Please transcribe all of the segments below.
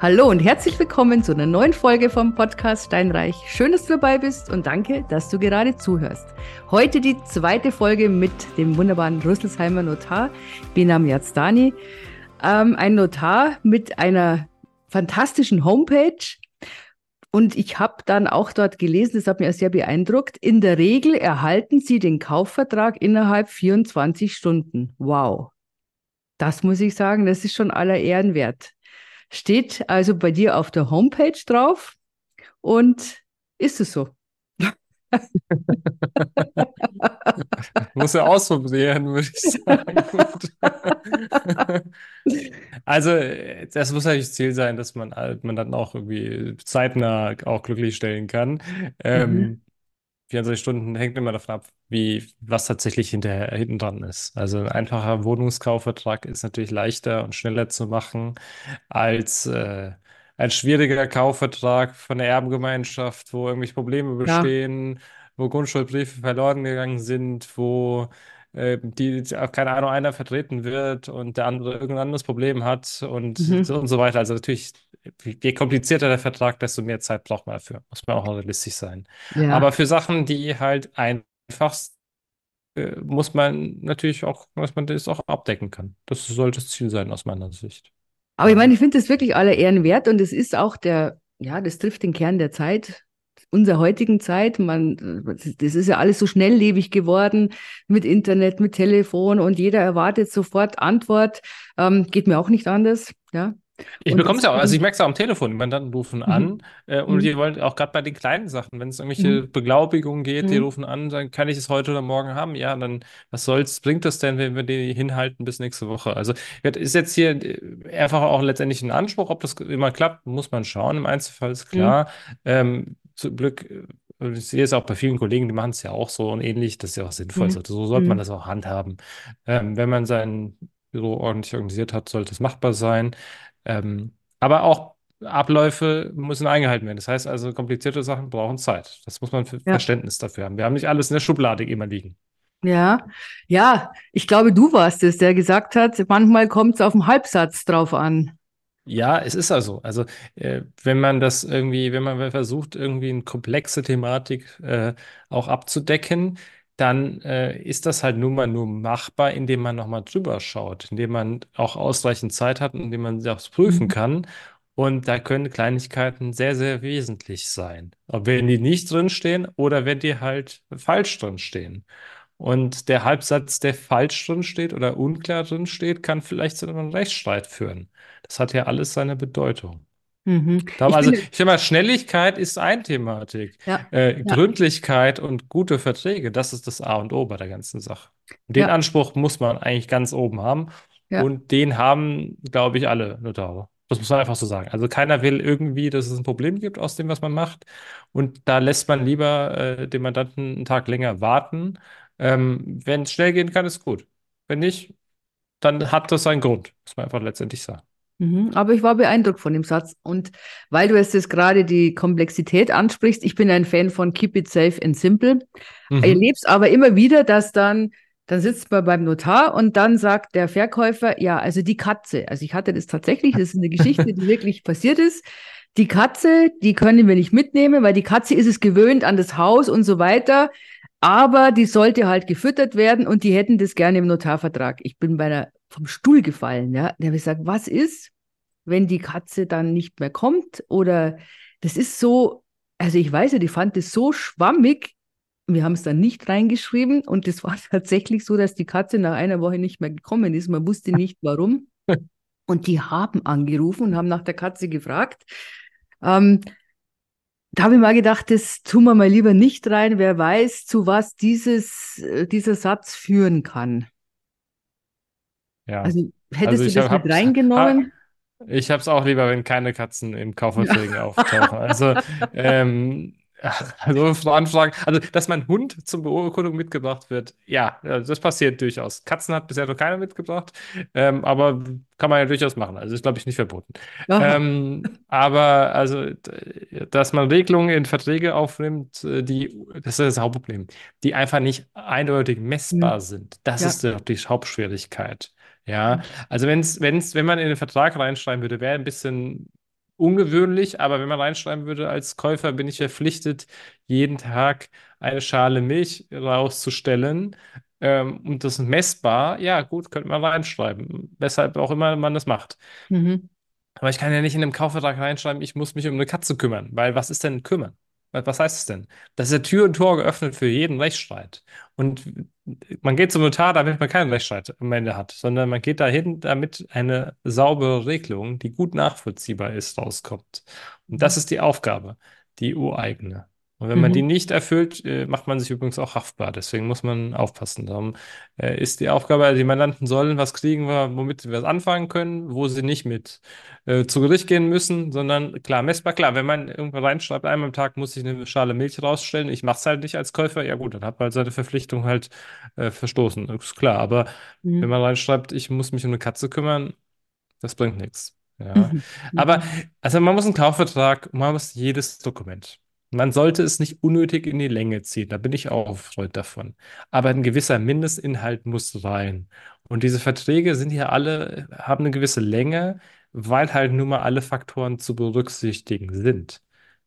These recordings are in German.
Hallo und herzlich willkommen zu einer neuen Folge vom Podcast Steinreich. Schön, dass du dabei bist und danke, dass du gerade zuhörst. Heute die zweite Folge mit dem wunderbaren Rüsselsheimer Notar, Benam Yazdani. Ähm, ein Notar mit einer fantastischen Homepage. Und ich habe dann auch dort gelesen, das hat mich sehr beeindruckt, in der Regel erhalten Sie den Kaufvertrag innerhalb 24 Stunden. Wow. Das muss ich sagen, das ist schon aller Ehren wert. Steht also bei dir auf der Homepage drauf und ist es so? Muss er ausprobieren, würde ich sagen. also, das muss natürlich das Ziel sein, dass man, man dann auch irgendwie zeitnah auch glücklich stellen kann. Ähm, mhm. 24 Stunden hängt immer davon ab, wie, was tatsächlich hinterher, hinten dran ist. Also ein einfacher Wohnungskaufvertrag ist natürlich leichter und schneller zu machen als äh, ein schwieriger Kaufvertrag von der Erbengemeinschaft, wo irgendwelche Probleme bestehen, ja. wo Grundschuldbriefe verloren gegangen sind, wo äh, die, keine Ahnung, einer vertreten wird und der andere irgendein anderes Problem hat und, mhm. so, und so weiter. Also natürlich, je komplizierter der Vertrag, desto mehr Zeit braucht man dafür. Muss man auch realistisch sein. Ja. Aber für Sachen, die halt einfach äh, muss man natürlich auch, dass man das auch abdecken kann. Das sollte das Ziel sein aus meiner Sicht. Aber ich meine, ich finde das wirklich aller Ehren wert und es ist auch der, ja, das trifft den Kern der Zeit unserer heutigen Zeit. Man, das ist ja alles so schnelllebig geworden mit Internet, mit Telefon und jeder erwartet sofort Antwort. Ähm, geht mir auch nicht anders. Ja, ich bekomme es ja auch, also ich merke es auch am Telefon, die Mandanten rufen mhm. an äh, und mhm. die wollen auch gerade bei den kleinen Sachen, wenn es irgendwelche mhm. Beglaubigungen geht, die mhm. rufen an, sagen, kann ich es heute oder morgen haben? Ja, dann was soll's, bringt das denn, wenn wir die hinhalten bis nächste Woche? Also ist jetzt hier äh, einfach auch letztendlich ein Anspruch, ob das immer klappt, muss man schauen. Im Einzelfall ist klar. Mhm. Ähm, zum Glück äh, ich sehe es auch bei vielen Kollegen, die machen es ja auch so und ähnlich, das ist ja auch sinnvoll. Mhm. So sollte man das auch handhaben. Ähm, wenn man sein Büro ordentlich organisiert hat, sollte es machbar sein. Ähm, aber auch Abläufe müssen eingehalten werden. Das heißt also, komplizierte Sachen brauchen Zeit. Das muss man für ja. Verständnis dafür haben. Wir haben nicht alles in der Schublade immer liegen. Ja, ja, ich glaube, du warst es, der gesagt hat, manchmal kommt es auf den Halbsatz drauf an. Ja, es ist also. Also, äh, wenn man das irgendwie, wenn man versucht, irgendwie eine komplexe Thematik äh, auch abzudecken, dann äh, ist das halt nun mal nur machbar, indem man nochmal drüber schaut, indem man auch ausreichend Zeit hat und indem man das prüfen mhm. kann. Und da können Kleinigkeiten sehr, sehr wesentlich sein. Ob wenn die nicht drinstehen oder wenn die halt falsch drinstehen. Und der Halbsatz, der falsch drinsteht oder unklar drinsteht, kann vielleicht zu einem Rechtsstreit führen. Das hat ja alles seine Bedeutung. Mhm. Ich also, ich sag mal, Schnelligkeit ist eine Thematik. Ja. Äh, ja. Gründlichkeit und gute Verträge, das ist das A und O bei der ganzen Sache. Den ja. Anspruch muss man eigentlich ganz oben haben. Und den haben, glaube ich, alle Notare. Das muss man einfach so sagen. Also keiner will irgendwie, dass es ein Problem gibt aus dem, was man macht. Und da lässt man lieber äh, den Mandanten einen Tag länger warten. Ähm, wenn es schnell gehen kann, ist gut. Wenn nicht, dann hat das einen Grund, muss man einfach letztendlich sagen. Mhm, aber ich war beeindruckt von dem Satz. Und weil du jetzt gerade die Komplexität ansprichst, ich bin ein Fan von Keep it safe and simple. Mhm. Erlebst aber immer wieder, dass dann, dann sitzt man beim Notar und dann sagt der Verkäufer, ja, also die Katze, also ich hatte das tatsächlich, das ist eine Geschichte, die wirklich passiert ist. Die Katze, die können wir nicht mitnehmen, weil die Katze ist es gewöhnt an das Haus und so weiter. Aber die sollte halt gefüttert werden und die hätten das gerne im Notarvertrag. Ich bin bei einer vom Stuhl gefallen. Ja? Der hat gesagt, was ist, wenn die Katze dann nicht mehr kommt? Oder das ist so, also ich weiß ja, die fand es so schwammig. Wir haben es dann nicht reingeschrieben und es war tatsächlich so, dass die Katze nach einer Woche nicht mehr gekommen ist. Man wusste nicht warum. Und die haben angerufen und haben nach der Katze gefragt. Ähm, da habe ich mal gedacht, das tun wir mal lieber nicht rein. Wer weiß, zu was dieses, äh, dieser Satz führen kann. Ja. Also hättest also du das hab, mit reingenommen? Hab, ich habe es auch lieber, wenn keine Katzen im Kaufverträgen ja. auftauchen. Also, ähm, also Anfragen, also dass mein Hund zum Beurkundung mitgebracht wird, ja, das passiert durchaus. Katzen hat bisher noch keiner mitgebracht, ähm, aber kann man ja durchaus machen. Also ist, glaube ich, nicht verboten. Ähm, aber also, dass man Regelungen in Verträge aufnimmt, äh, die, das ist das Hauptproblem, die einfach nicht eindeutig messbar mhm. sind. Das ja. ist die Hauptschwierigkeit. Ja, also wenn's, wenn's, wenn man in den Vertrag reinschreiben würde, wäre ein bisschen ungewöhnlich, aber wenn man reinschreiben würde, als Käufer bin ich verpflichtet, jeden Tag eine Schale Milch rauszustellen. Ähm, und das ist messbar, ja gut, könnte man reinschreiben. Weshalb auch immer man das macht. Mhm. Aber ich kann ja nicht in einem Kaufvertrag reinschreiben, ich muss mich um eine Katze kümmern, weil was ist denn kümmern? Was heißt es denn? Das ist ja Tür und Tor geöffnet für jeden Rechtsstreit. Und man geht zum Notar, damit man keinen Rechtsstreit am Ende hat, sondern man geht dahin, damit eine saubere Regelung, die gut nachvollziehbar ist, rauskommt. Und das ist die Aufgabe, die ureigene. Und wenn man die Mhm. nicht erfüllt, äh, macht man sich übrigens auch haftbar. Deswegen muss man aufpassen. Darum äh, ist die Aufgabe, also die Mandanten sollen was kriegen, wir- womit sie was anfangen können, wo sie nicht mit äh, zu Gericht gehen müssen, sondern klar, messbar, klar, wenn man irgendwo reinschreibt, einmal am Tag muss ich eine Schale Milch rausstellen, ich mache es halt nicht als Käufer, ja gut, dann hat man halt seine Verpflichtung halt äh, verstoßen, ist klar. Aber wenn Mhm. man reinschreibt, ich muss mich um eine Katze kümmern, das bringt nichts. Ja. Mhm. Aber, Mhm. also man muss einen Kaufvertrag, man muss jedes Dokument. Man sollte es nicht unnötig in die Länge ziehen, da bin ich auch Freund davon. Aber ein gewisser Mindestinhalt muss rein. Und diese Verträge sind ja alle, haben eine gewisse Länge, weil halt nun mal alle Faktoren zu berücksichtigen sind.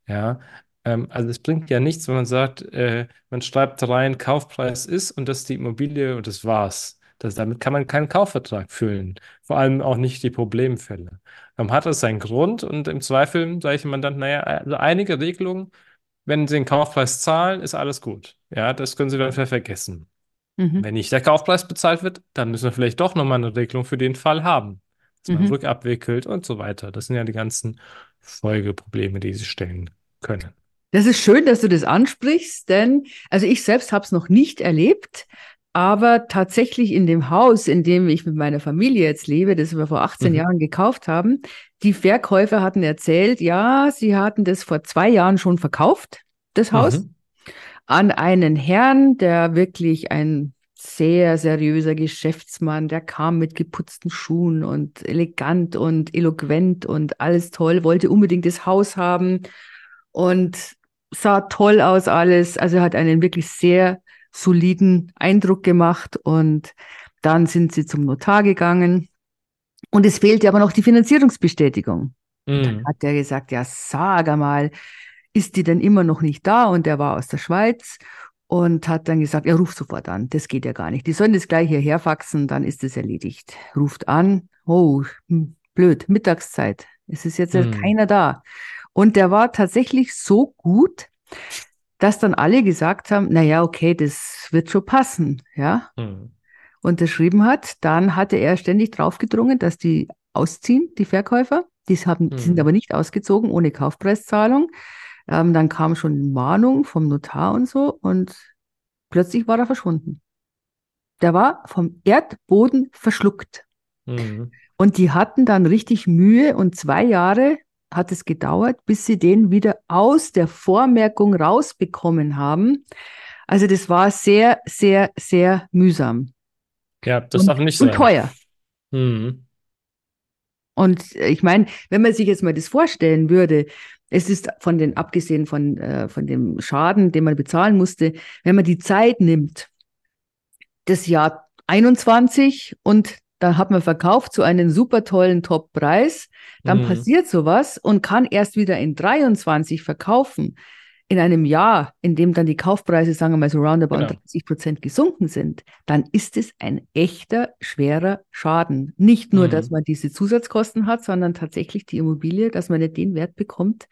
Ja. Ähm, also es bringt ja nichts, wenn man sagt, äh, man schreibt rein, Kaufpreis ist und das ist die Immobilie und das war's. Das, damit kann man keinen Kaufvertrag füllen. Vor allem auch nicht die Problemfälle. Dann hat es seinen Grund und im Zweifel sage ich dem Mandanten, naja, also einige Regelungen, wenn Sie den Kaufpreis zahlen, ist alles gut. Ja, das können Sie dann ver- vergessen. Mhm. Wenn nicht der Kaufpreis bezahlt wird, dann müssen wir vielleicht doch nochmal eine Regelung für den Fall haben, dass man Mhm. rückabwickelt und so weiter. Das sind ja die ganzen Folgeprobleme, die Sie stellen können. Das ist schön, dass du das ansprichst, denn also ich selbst habe es noch nicht erlebt, aber tatsächlich in dem Haus, in dem ich mit meiner Familie jetzt lebe, das wir vor 18 Mhm. Jahren gekauft haben, die Verkäufer hatten erzählt, ja, sie hatten das vor zwei Jahren schon verkauft, das Haus, Mhm. an einen Herrn, der wirklich ein sehr seriöser Geschäftsmann, der kam mit geputzten Schuhen und elegant und eloquent und alles toll, wollte unbedingt das Haus haben und sah toll aus alles. Also hat einen wirklich sehr soliden Eindruck gemacht und dann sind sie zum Notar gegangen und es fehlte aber noch die Finanzierungsbestätigung. Und dann Mhm. hat er gesagt, ja, sag einmal, ist die denn immer noch nicht da? Und der war aus der Schweiz und hat dann gesagt, er ruft sofort an. Das geht ja gar nicht. Die sollen das gleich hierher faxen, dann ist es erledigt. Ruft an. Oh, hm, blöd, Mittagszeit. Es ist jetzt Mhm. keiner da. Und der war tatsächlich so gut, dass dann alle gesagt haben, na ja, okay, das wird schon passen, ja. Mhm. Unterschrieben hat, dann hatte er ständig drauf gedrungen, dass die ausziehen, die Verkäufer. Die, haben, die sind Mhm. aber nicht ausgezogen ohne Kaufpreiszahlung. Ähm, dann kam schon Mahnung vom Notar und so und plötzlich war er verschwunden. Der war vom Erdboden verschluckt. Mhm. Und die hatten dann richtig Mühe und zwei Jahre hat es gedauert, bis sie den wieder aus der Vormerkung rausbekommen haben. Also das war sehr, sehr, sehr mühsam Ja, das und, darf nicht und sein. teuer. Mhm. Und äh, ich meine, wenn man sich jetzt mal das vorstellen würde, es ist von den, abgesehen von, äh, von dem Schaden, den man bezahlen musste, wenn man die Zeit nimmt, das Jahr 21 und da hat man verkauft zu einem super tollen Top-Preis, dann Mhm. passiert sowas und kann erst wieder in 23 verkaufen. In einem Jahr, in dem dann die Kaufpreise, sagen wir mal so roundabout Genau. 30 Prozent gesunken sind, dann ist es ein echter, schwerer Schaden. Nicht nur, dass Mhm. man diese Zusatzkosten hat, sondern tatsächlich die Immobilie, dass man nicht den Wert bekommt,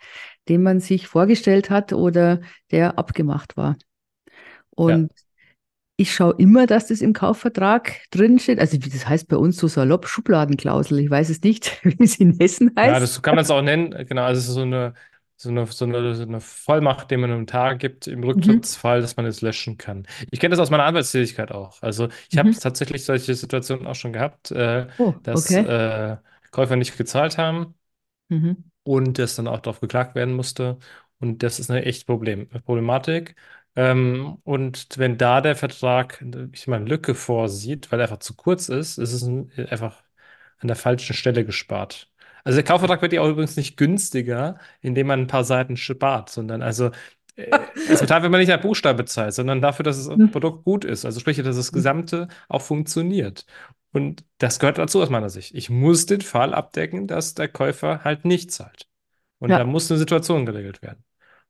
den man sich vorgestellt hat oder der abgemacht war. Und ich schaue immer, dass das im Kaufvertrag drin steht. Also wie das heißt bei uns so salopp Schubladenklausel. Ich weiß es nicht, wie es in Hessen Ja, heißt. das kann man es auch nennen. Genau, also so eine, so eine, so eine, so eine Vollmacht, die man einem Tag gibt im Mhm. Rücktrittsfall, dass man es löschen kann. Ich kenne das aus meiner Anwaltstätigkeit auch. Also ich habe Mhm. tatsächlich solche Situationen auch schon gehabt, äh, Oh, dass okay. äh, Käufer nicht gezahlt haben Mhm. und es dann auch darauf geklagt werden musste. Und das ist eine echte Problem, Problematik. Ähm, und wenn da der Vertrag, ich meine, Lücke vorsieht, weil er einfach zu kurz ist, ist es ein, einfach an der falschen Stelle gespart. Also der Kaufvertrag wird ja auch übrigens nicht günstiger, indem man ein paar Seiten spart, sondern also es bezahlt, wenn man nicht nach Buchstabe zahlt, sondern dafür, dass das Mhm. Produkt gut ist. Also sprich, dass das Gesamte auch funktioniert. Und das gehört dazu aus meiner Sicht. Ich muss den Fall abdecken, dass der Käufer halt nicht zahlt. Und da Ja. muss eine Situation geregelt werden.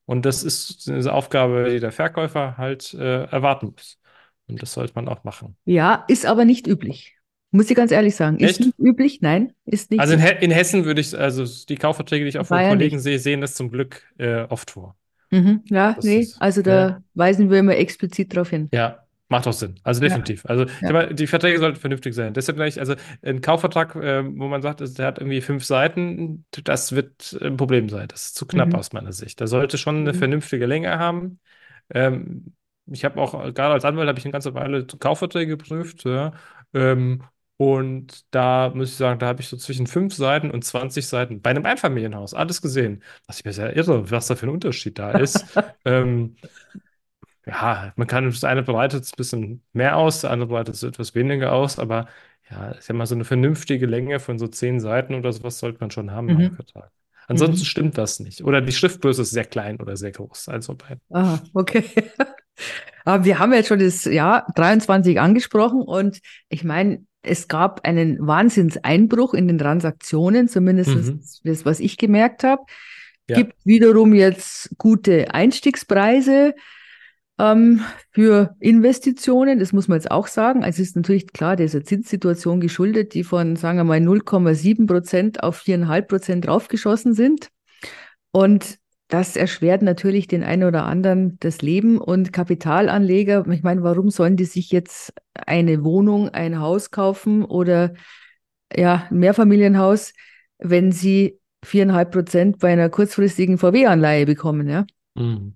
Und das ist eine Aufgabe, die der Verkäufer halt äh, erwarten muss. Und das sollte man auch machen. Ja, ist aber nicht üblich. Muss ich ganz ehrlich sagen. Ist Echt? nicht üblich? Nein, ist nicht Also in, in Hessen würde ich, also die Kaufverträge, die ich auch von Kollegen nicht. sehe, sehen das zum Glück äh, oft vor. Mhm. Ja, Das nee, ist, also da weisen wir immer explizit drauf hin. Ja, macht auch Sinn. Also Ja, definitiv. Also ich sag ja. mal, die Verträge sollten vernünftig sein. Deshalb gleich, also ein Kaufvertrag, äh, wo man sagt, also der hat irgendwie fünf Seiten, das wird ein Problem sein. Das ist zu knapp Mhm. aus meiner Sicht. Da sollte schon eine Mhm. vernünftige Länge haben. Ähm, ich habe auch, gerade als Anwalt habe ich eine ganze Weile Kaufverträge geprüft, ja. Ähm, und da muss ich sagen, da habe ich so zwischen fünf Seiten und 20 Seiten bei einem Einfamilienhaus alles gesehen. Was ich mir sehr irre, was da für ein Unterschied da ist. Ähm, ja, man kann, das eine breitet es ein bisschen mehr aus, das andere breitet es etwas weniger aus, aber ja, ich sag mal, so eine vernünftige Länge von so zehn Seiten oder sowas sollte man schon haben Mhm. Vertrag. Ansonsten Mhm. stimmt das nicht. Oder die Schriftgröße ist sehr klein oder sehr groß. Also bei. Aha, okay. Aber wir haben jetzt schon das Jahr 23 angesprochen und ich meine, es gab einen Wahnsinnseinbruch in den Transaktionen, zumindest Mhm. das, was ich gemerkt habe. Ja. Gibt wiederum jetzt gute Einstiegspreise ähm, für Investitionen, das muss man jetzt auch sagen. Also es ist natürlich klar dieser Zinssituation geschuldet, die von, sagen wir mal, 0,7 Prozent auf 4,5 Prozent draufgeschossen sind. Und das erschwert natürlich den einen oder anderen das Leben und Kapitalanleger. Ich meine, warum sollen die sich jetzt eine Wohnung, ein Haus kaufen oder ja, ein Mehrfamilienhaus, wenn sie 4,5 Prozent bei einer kurzfristigen VW-Anleihe bekommen, ja? Mhm.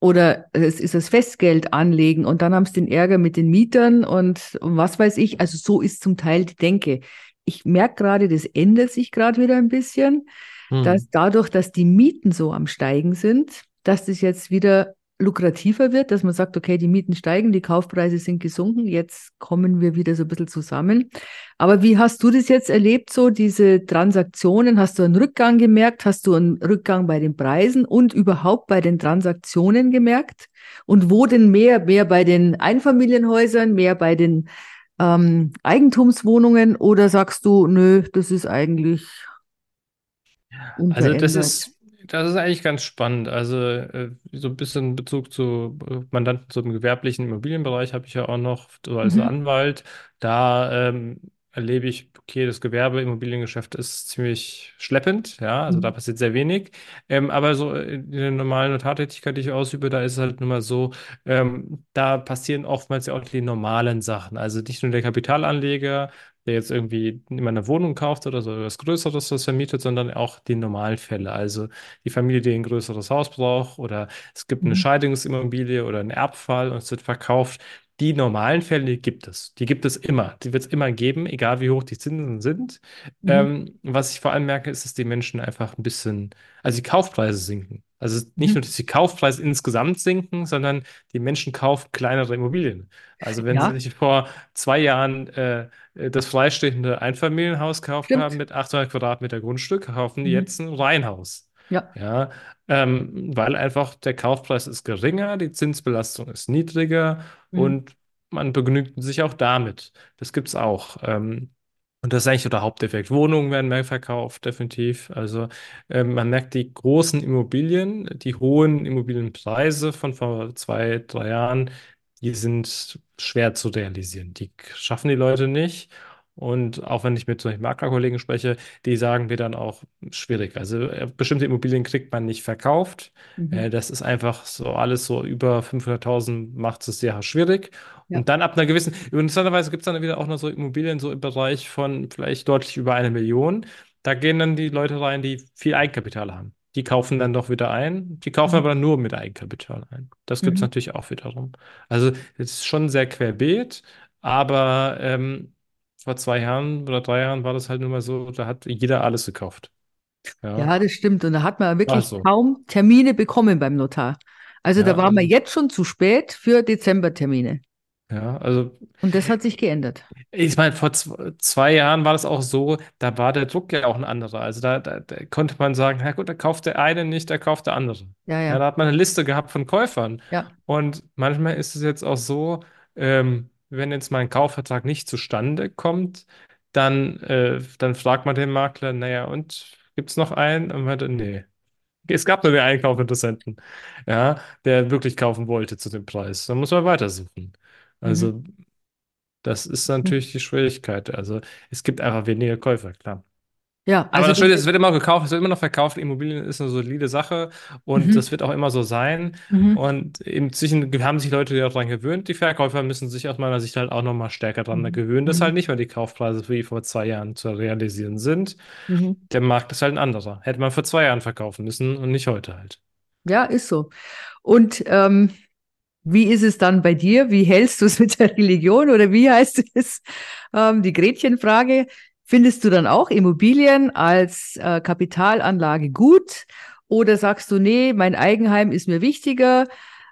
Oder es ist das Festgeld anlegen und dann haben sie den Ärger mit den Mietern und, und was weiß ich. Also so ist zum Teil die Denke. Ich merke gerade, das ändert sich gerade wieder ein bisschen, dass Mhm. dadurch, dass die Mieten so am Steigen sind, dass das jetzt wieder lukrativer wird, dass man sagt, okay, die Mieten steigen, die Kaufpreise sind gesunken, jetzt kommen wir wieder so ein bisschen zusammen. Aber wie hast du das jetzt erlebt, so diese Transaktionen? Hast du einen Rückgang gemerkt? Hast du einen Rückgang bei den Preisen und überhaupt bei den Transaktionen gemerkt? Und wo denn mehr? Mehr bei den Einfamilienhäusern, mehr bei den ähm, Eigentumswohnungen oder sagst du, nö, das ist eigentlich Also das ist, das ist eigentlich ganz spannend. Also äh, so ein bisschen Bezug zu äh, Mandanten im gewerblichen Immobilienbereich habe ich ja auch noch so als Mhm. Anwalt. Da ähm, erlebe ich, okay, das Gewerbeimmobiliengeschäft ist ziemlich schleppend, ja, also da Mhm. passiert sehr wenig. Ähm, aber so in der normalen Notartätigkeit, die ich ausübe, da ist es halt nun mal so, ähm, da passieren oftmals ja auch die normalen Sachen. Also nicht nur der Kapitalanleger, der jetzt irgendwie immer eine Wohnung kauft oder so was Größeres das vermietet, sondern auch die normalen Fälle. Also die Familie, die ein größeres Haus braucht oder es gibt eine Mhm. Scheidungsimmobilie oder einen Erbfall und es wird verkauft. Die normalen Fälle, die gibt es. Die gibt es immer. Die wird es immer geben, egal wie hoch die Zinsen sind. Mhm. Ähm, was ich vor allem merke, ist, dass die Menschen einfach ein bisschen, also die Kaufpreise sinken. Also nicht nur, Mhm. dass die Kaufpreise insgesamt sinken, sondern die Menschen kaufen kleinere Immobilien. Also wenn sie Ja, sich vor zwei Jahren äh, das freistehende Einfamilienhaus gekauft haben mit 800 Quadratmeter Grundstück, kaufen die Mhm. jetzt ein Reihenhaus. Ja. Ja, ähm, weil einfach der Kaufpreis ist geringer, die Zinsbelastung ist niedriger Mhm. und man begnügt sich auch damit. Das gibt es auch. Ähm, und das ist eigentlich so der Haupteffekt. Wohnungen werden mehr verkauft, definitiv. Also ähm, man merkt die großen Immobilien, die hohen Immobilienpreise von vor zwei, drei Jahren, die sind schwer zu realisieren. Die schaffen die Leute nicht. Und auch wenn ich mit solchen Maklerkollegen spreche, die sagen mir dann auch schwierig. Also äh, bestimmte Immobilien kriegt man nicht verkauft. Mhm. Äh, das ist einfach so alles so über 500.000 macht es sehr schwierig. Ja. Und dann ab einer gewissen, interessanterweise gibt es dann wieder auch noch so Immobilien so im Bereich von vielleicht deutlich über eine Million. Da gehen dann die Leute rein, die viel Eigenkapital haben. Die kaufen dann doch wieder ein. Die kaufen Mhm. aber nur mit Eigenkapital ein. Das gibt es Mhm. natürlich auch wiederum. Also es ist schon sehr querbeet, aber ähm, vor zwei Jahren oder drei Jahren war das halt nur mal so, da hat jeder alles gekauft. Ja, Ja, das stimmt. Und da hat man wirklich so. kaum Termine bekommen beim Notar. Also da Ja, waren wir also, jetzt schon zu spät für Dezembertermine. ja, also Und das hat sich geändert. Ich meine, vor zw- zwei Jahren war das auch so, da war der Druck ja auch ein anderer. Also da, da, da konnte man sagen, na gut, da kauft der eine nicht, da kauft der andere. Ja, Ja, ja, da hat man eine Liste gehabt von Käufern. ja. Und manchmal ist es jetzt auch so, ähm, wenn jetzt mal ein Kaufvertrag nicht zustande kommt, dann, äh, dann fragt man den Makler, naja, und gibt es noch einen? Und man meinte, nee. Es gab nur den Einkaufinteressenten, ja, der wirklich kaufen wollte zu dem Preis. Dann muss man weitersuchen. Mhm. Also, das ist Mhm. natürlich die Schwierigkeit. Also, es gibt einfach weniger Käufer, klar. Ja, Aber also das das, Schöne ist, es wird immer gekauft, es wird immer noch verkauft. Immobilien ist eine solide Sache und das mhm. wird auch immer so sein. Mhm. Und inzwischen haben sich Leute daran gewöhnt. Die Verkäufer müssen sich aus meiner Sicht halt auch nochmal stärker daran Mhm. gewöhnen, dass halt Mhm. nicht mehr die Kaufpreise wie vor zwei Jahren zu realisieren sind. Mhm. Der Markt ist halt ein anderer. Hätte man vor zwei Jahren verkaufen müssen und nicht heute halt. Ja, ist so. Und ähm, wie ist es dann bei dir? Wie hältst du es mit der Religion oder wie heißt es? Ähm, die Gretchenfrage. Findest du dann auch Immobilien als äh, Kapitalanlage gut? Oder sagst du, nee, mein Eigenheim ist mir wichtiger?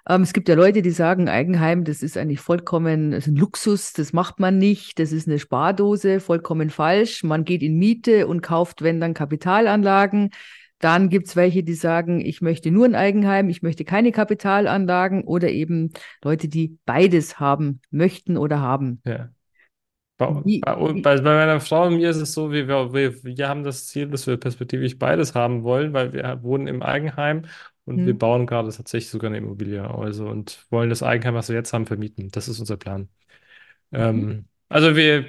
Ähm, es gibt ja Leute, die sagen, Eigenheim, das ist eigentlich vollkommen, das ist ein Luxus, das macht man nicht, das ist eine Spardose, vollkommen falsch. Man geht in Miete und kauft, wenn dann Kapitalanlagen. Dann gibt's welche, die sagen, ich möchte nur ein Eigenheim, ich möchte keine Kapitalanlagen oder eben Leute, die beides haben möchten oder haben. Ja. Bei, bei, bei, meiner Frau und mir ist es so, wir, wir, wir haben das Ziel, dass wir perspektivisch beides haben wollen, weil wir wohnen im Eigenheim und wir hm, bauen gerade tatsächlich sogar eine Immobilie, also und wollen das Eigenheim, was wir jetzt haben, vermieten. Das ist unser Plan. mhm. Ähm, also wir,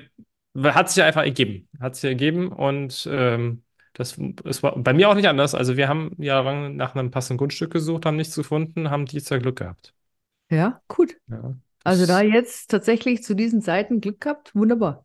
hat sich einfach ergeben, hat sich ergeben und ähm, das, es war bei mir auch nicht anders. Also wir haben jahrelang nach einem passenden Grundstück gesucht, haben nichts gefunden, haben dieses Jahr Glück gehabt. Ja, gut. Ja, Also da jetzt tatsächlich zu diesen Zeiten Glück gehabt, wunderbar.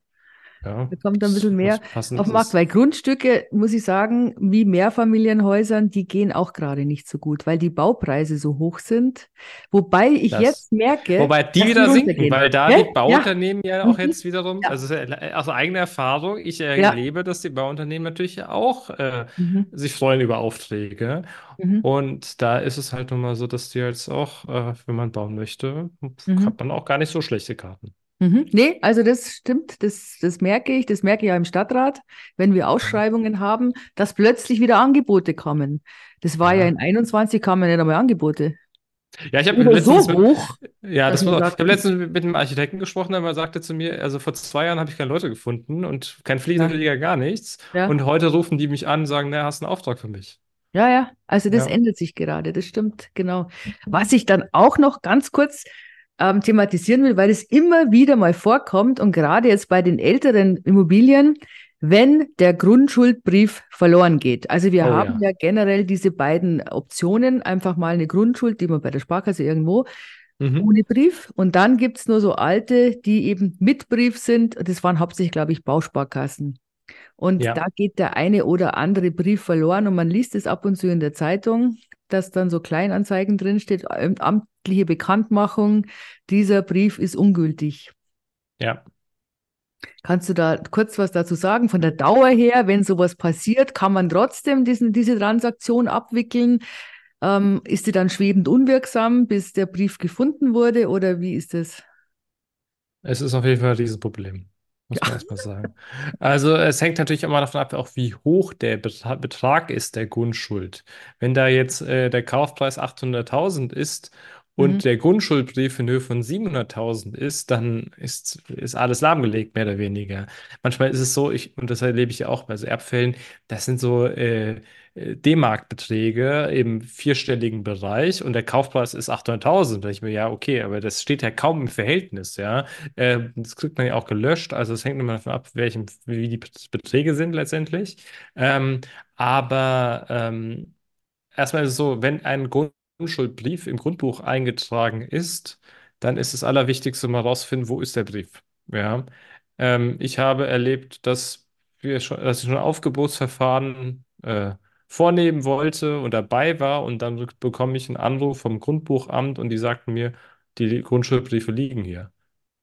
Ja, Da kommt ein bisschen mehr auf Markt, weil Grundstücke, muss ich sagen, wie Mehrfamilienhäusern, die gehen auch gerade nicht so gut, weil die Baupreise so hoch sind. Wobei ich Das. jetzt merke, Wobei die dass die wieder sinken, weil da die Gell? Ja. Bauunternehmen ja auch Mhm. jetzt wiederum, Ja. also äh, aus eigener Erfahrung, ich Ja. erlebe, dass die Bauunternehmen natürlich auch äh, Mhm. sich freuen über Aufträge. Mhm. Und da ist es halt nun mal so, dass die jetzt auch, äh, wenn man bauen möchte, Mhm. hat man auch gar nicht so schlechte Karten. Mhm. Nee, also das stimmt, das, das merke ich, das merke ich auch im Stadtrat, wenn wir. Ausschreibungen haben, dass plötzlich wieder Angebote kommen. Das war ja in Ja. 21 kamen nicht einmal Angebote. Ja, ich habe Oder so letztens mit, hoch, ja, dass das man muss auch, ich habe letztens mit einem Architekten gesprochen, der mal sagte zu mir, also vor zwei Jahren habe ich keine Leute gefunden und kein ja, Fliesenleger, gar nichts. ja, Und heute rufen die mich an und sagen, na, hast du einen Auftrag für mich? ja, ja, also das Ja. ändert sich gerade, das stimmt, genau. Was ich dann auch noch ganz kurz ähm, thematisieren will, weil es immer wieder mal vorkommt und gerade jetzt bei den älteren Immobilien, wenn der Grundschuldbrief verloren geht. Also wir Oh haben ja. ja generell diese beiden Optionen, einfach mal eine Grundschuld, die man bei der Sparkasse irgendwo Mhm. ohne Brief und dann gibt's nur so alte, die eben mit Brief sind. Das waren hauptsächlich, glaube ich, Bausparkassen. Und da Ja. geht der eine oder andere Brief verloren und man liest es ab und zu in der Zeitung, dass dann so Kleinanzeigen drinsteht, ähm, amtliche Bekanntmachung, dieser Brief ist ungültig. Ja. Kannst du da kurz was dazu sagen? Von der Dauer her, wenn sowas passiert, kann man trotzdem diesen, diese Transaktion abwickeln? Ähm, ist die dann schwebend unwirksam, bis der Brief gefunden wurde oder wie ist das? Es ist auf jeden Fall ein Riesenproblem, muss man erstmal sagen. Also es hängt natürlich immer davon ab, auch wie hoch der Betra- Betrag ist der Grundschuld. Wenn da jetzt äh, der Kaufpreis 800.000 ist Mhm. und der Grundschuldbrief in Höhe von 700.000 ist, dann ist, ist alles lahmgelegt, mehr oder weniger. Manchmal ist es so, ich, und das erlebe ich ja auch bei so Erbfällen, das sind so äh, D-Mark-Beträge im vierstelligen Bereich und der Kaufpreis ist 800.000. Da ich mir, ja, okay, aber das steht ja kaum im Verhältnis, ja. Äh, das kriegt man ja auch gelöscht. Also es hängt immer davon ab, welchem, wie die Beträge sind letztendlich. Ähm, aber ähm, erstmal ist es so, wenn ein Grundschuldbrief im Grundbuch eingetragen ist, dann ist das Allerwichtigste mal rausfinden, wo ist der Brief. Ja. Ähm, ich habe erlebt, dass wir schon, dass ich schon Aufgebotsverfahren äh, vornehmen wollte und dabei war und dann bekomme ich einen Anruf vom Grundbuchamt und die sagten mir, die Grundschuldbriefe liegen hier.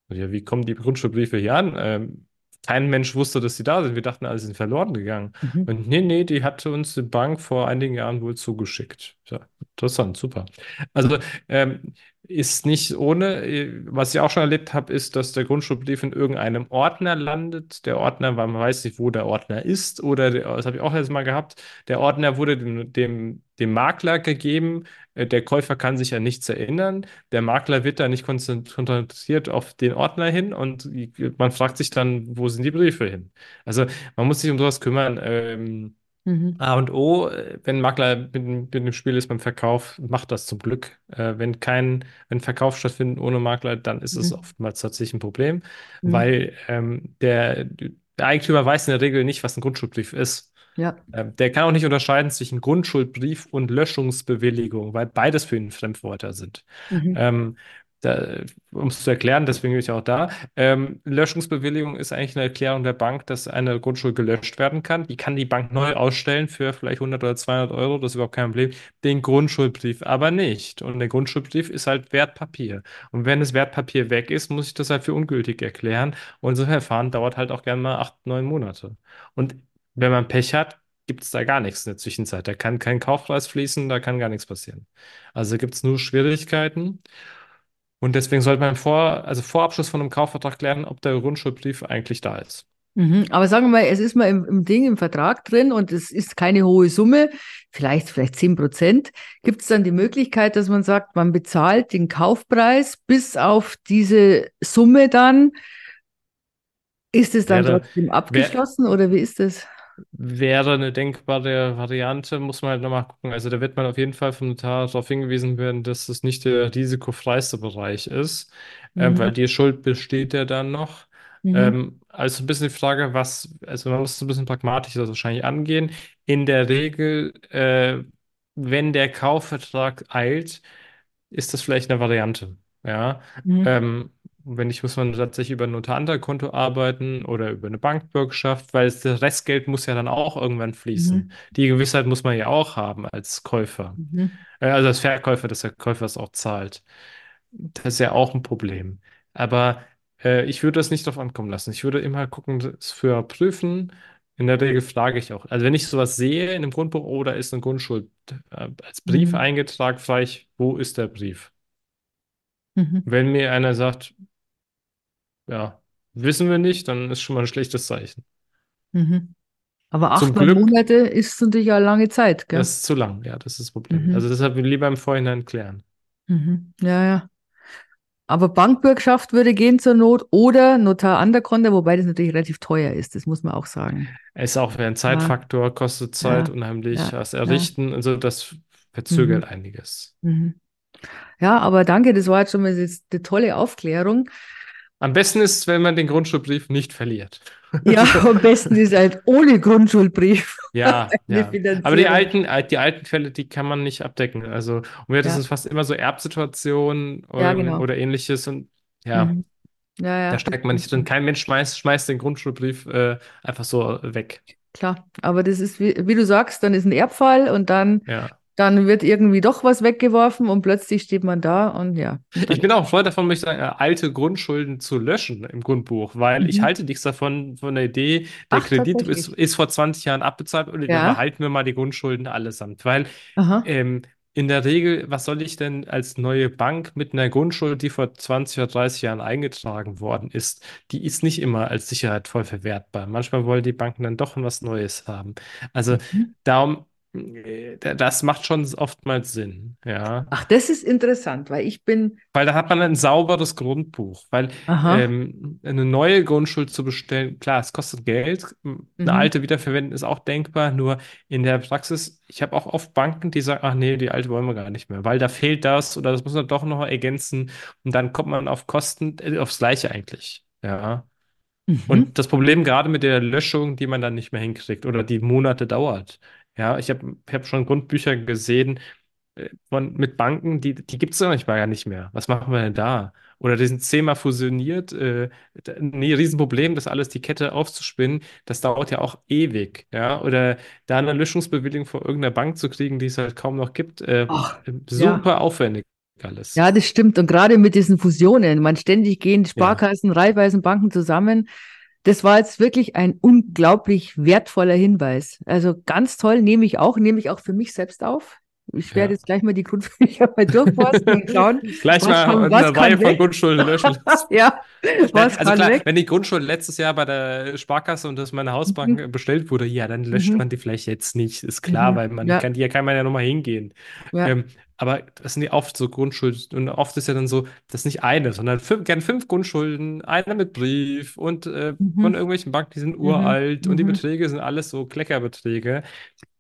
Und Ja, wie kommen die Grundschulbriefe hier an? Ähm, kein Mensch wusste, dass sie da sind. Wir dachten, alle sind verloren gegangen. Mhm. Und nee, nee, die hatte uns die Bank vor einigen Jahren wohl zugeschickt. Ja, interessant, super. Also ähm, ist nicht ohne, was ich auch schon erlebt habe, ist, dass der Grundschulbrief in irgendeinem Ordner landet. Der Ordner, weil man weiß nicht, wo der Ordner ist, oder der, das habe ich auch erst mal gehabt, der Ordner wurde dem, dem, dem Makler gegeben. Äh, Der Käufer kann sich an nichts erinnern. Der Makler wird da nicht konzentriert auf den Ordner hin und man fragt sich dann, wo sind die Briefe hin? Also man muss sich um sowas kümmern. Ähm, Mhm. A und O, äh, wenn ein Makler mit, dem- mit dem Spiel ist beim Verkauf, macht das zum Glück. Äh, wenn kein, wenn Verkauf stattfindet ohne Makler, dann ist es Mhm. oftmals tatsächlich ein Problem, Mhm. weil ähm, der, der Eigentümer weiß in der Regel nicht, was ein Grundschuldbrief ist. Ja. Ähm, der kann auch nicht unterscheiden zwischen Grundschuldbrief und Löschungsbewilligung, weil beides für ihn Fremdwörter sind. Mhm. Ähm, um es zu erklären, deswegen bin ich auch da. Ähm, Löschungsbewilligung ist eigentlich eine Erklärung der Bank, dass eine Grundschuld gelöscht werden kann. Die kann die Bank neu ausstellen für vielleicht 100 oder 200 Euro, das ist überhaupt kein Problem. Den Grundschuldbrief aber nicht. Und der Grundschuldbrief ist halt Wertpapier. Und wenn das Wertpapier weg ist, muss ich das halt für ungültig erklären. Und so ein Verfahren dauert halt auch gerne mal acht, neun Monate. Und wenn man Pech hat, gibt es da gar nichts in der Zwischenzeit. Da kann kein Kaufpreis fließen, da kann gar nichts passieren. Also gibt es nur Schwierigkeiten. Und deswegen sollte man vor, also vor Abschluss von einem Kaufvertrag klären, ob der Grundschuldbrief eigentlich da ist. Mhm. Aber sagen wir mal, es ist mal im, im Ding, im Vertrag drin und es ist keine hohe Summe, vielleicht, vielleicht 10 Prozent. Gibt es dann die Möglichkeit, dass man sagt, man bezahlt den Kaufpreis bis auf diese Summe dann? Ist es dann Wäre, trotzdem wär, abgeschlossen oder wie ist das? Wäre eine denkbare Variante, muss man halt nochmal gucken. Also da wird man auf jeden Fall vom Notar darauf hingewiesen werden, dass das nicht der risikofreiste Bereich ist, äh, weil Mhm. die Schuld besteht ja dann noch. Mhm. Ähm, also ein bisschen die Frage, was, also man muss ein bisschen pragmatisch das wahrscheinlich angehen. In der Regel, äh, wenn der Kaufvertrag eilt, ist das vielleicht eine Variante. Ja. Mhm. Ähm, wenn nicht, muss man tatsächlich über ein Notar-Konto arbeiten oder über eine Bankbürgschaft, weil das Restgeld muss ja dann auch irgendwann fließen. Mhm. Die Gewissheit muss man ja auch haben als Käufer. Mhm. Äh, also als Verkäufer, dass der Käufer es auch zahlt. Das ist ja auch ein Problem. Aber äh, ich würde das nicht drauf ankommen lassen. Ich würde immer gucken, das für prüfen. In der Regel frage ich auch. Also wenn ich sowas sehe in einem Grundbuch, oh, da ist eine Grundschuld äh, als Brief Mhm. eingetragen, frage ich, wo ist der Brief? Mhm. Wenn mir einer sagt, ja, wissen wir nicht, dann ist schon mal ein schlechtes Zeichen. Mhm. Aber acht, Monate ist natürlich ja lange Zeit, gell? das ist zu lang. Ja, das ist das Problem. Also Mhm. deshalb lieber im Vorhinein klären. Mhm. Ja, ja. Aber Bankbürgschaft würde gehen zur Not oder Notar Konter, wobei das natürlich relativ teuer ist, das muss man auch sagen. Es ist auch wieder ein Ja, Zeitfaktor, kostet Zeit ja, unheimlich, ja, das ja. Errichten und so, das Mhm. verzögert einiges. Mhm. Ja, aber danke, das war jetzt schon mal eine tolle Aufklärung. Am besten ist es, wenn man den Grundschulbrief nicht verliert. Ja, am besten ist halt ohne Grundschuldbrief Ja, ja. Aber die alten, äh, die alten Fälle, die kann man nicht abdecken. Also, und wir hatten Ja, es fast immer so Erbsituationen ja, ähm, genau. oder ähnliches und ja, Mhm. Ja, da ja, das steckt man nicht drin. Kein Mensch schmeißt, schmeißt den Grundschulbrief äh, einfach so weg. Klar, aber das ist, wie, wie du sagst, dann ist ein Erbfall und dann, Ja. Dann wird irgendwie doch was weggeworfen und plötzlich steht man da und ja, Ich bin auch Freund davon, möchte ich sagen, äh, alte Grundschulden zu löschen im Grundbuch, weil ich Mhm. halte nichts davon, von der Idee, der Ach, Kredit ist, ist vor 20 Jahren abbezahlt und dann Ja, behalten wir mal die Grundschulden allesamt. Weil ähm, in der Regel, was soll ich denn als neue Bank mit einer Grundschuld, die vor 20 oder 30 Jahren eingetragen worden ist, die ist nicht immer als Sicherheit voll verwertbar. Manchmal wollen die Banken dann doch was Neues haben. Also Mhm. darum, das macht schon oftmals Sinn, ja. Ach, das ist interessant, weil ich bin, Weil da hat man ein sauberes Grundbuch. Weil ähm, eine neue Grundschuld zu bestellen, klar, es kostet Geld. Eine mhm. alte wiederverwenden ist auch denkbar. Nur in der Praxis, ich habe auch oft Banken, die sagen, ach nee, die alte wollen wir gar nicht mehr, weil da fehlt das oder das muss man doch noch ergänzen. Und dann kommt man auf Kosten, äh, aufs Gleiche eigentlich. Ja. Mhm. Und das Problem gerade mit der Löschung, die man dann nicht mehr hinkriegt oder die Monate dauert. Ja, ich habe ich hab schon Grundbücher gesehen, äh, von, mit Banken, die, die gibt es doch manchmal gar nicht mehr. Was machen wir denn da? Oder die sind zehnmal fusioniert. Äh, nee, Riesenproblem, das alles die Kette aufzuspinnen, das dauert ja auch ewig. Ja? Oder da eine Löschungsbewilligung von irgendeiner Bank zu kriegen, die es halt kaum noch gibt, äh, Ach, ja. super aufwendig alles. Ja, das stimmt. Und gerade mit diesen Fusionen, man ständig gehen Ja. Sparkassen, Raiffeisenbanken zusammen. Das war jetzt wirklich ein unglaublich wertvoller Hinweis. Also ganz toll, nehme ich auch, nehme ich auch für mich selbst auf. Ich werde Ja. jetzt gleich mal die Grundbücher mal durchforsten und schauen, Gleich mal kann, eine Reihe von. Grundschulden löschen. Ja, was Also klar, weg. wenn die Grundschuld letztes Jahr bei der Sparkasse und das meine Hausbank Mhm. bestellt wurde, ja, dann löscht Mhm. man die vielleicht jetzt nicht. Ist klar, Mhm. weil man Ja, kann, die kann man ja nochmal hingehen. ja. Ähm, aber das sind ja oft so Grundschulden und oft ist ja dann so, das nicht eine, sondern fünf, gern fünf Grundschulden, einer mit Brief und äh, Mhm. von irgendwelchen Banken, die sind Mhm. uralt und die Mhm. Beträge sind alles so Kleckerbeträge.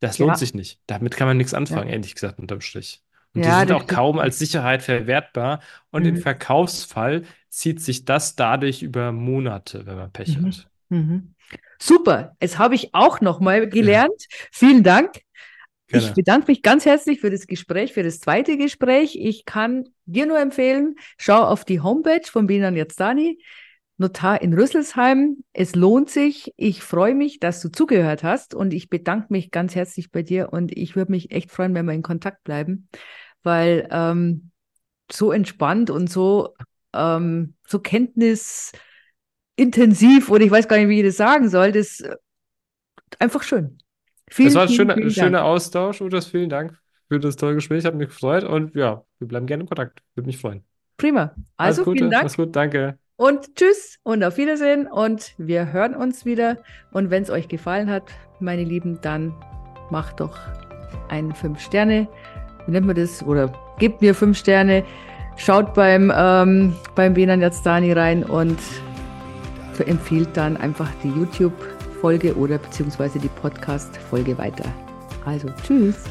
Das Ja. lohnt sich nicht. Damit kann man nichts Ja. anfangen, ehrlich gesagt, unterm Strich. Und die Ja, sind das auch kaum als Sicherheit verwertbar. Und im Mhm. Verkaufsfall zieht sich das dadurch über Monate, wenn man Pech Mhm. hat. Mhm. Super, jetzt habe ich auch noch mal Ja, gelernt. Vielen Dank. Ich gerne. bedanke mich ganz herzlich für das Gespräch, für das zweite Gespräch. Ich kann dir nur empfehlen, schau auf die Homepage von Binan Yazdani, Notar in Rüsselsheim. Es lohnt sich. Ich freue mich, dass du zugehört hast und ich bedanke mich ganz herzlich bei dir und ich würde mich echt freuen, wenn wir in Kontakt bleiben, weil ähm, so entspannt und so, ähm, so kenntnisintensiv oder ich weiß gar nicht, wie ich das sagen soll, das ist einfach schön. Vielen, war ein vielen, schöner, vielen schöner Austausch, Udas. Vielen Dank für das tolle Gespräch. Hat mich gefreut. Und ja, wir bleiben gerne in Kontakt. Würde mich freuen. Prima. Alles Also vielen Gute, Dank mach's gut, danke. und tschüss und auf Wiedersehen und wir hören uns wieder. Und wenn es euch gefallen hat, meine Lieben, dann macht doch ein 5 Sterne, wie nennt man das? Oder gebt mir 5 Sterne, schaut beim, ähm, beim Benan Yazdani rein und empfiehlt dann einfach die YouTube-Folge oder beziehungsweise die Podcast-Folge weiter. Also tschüss.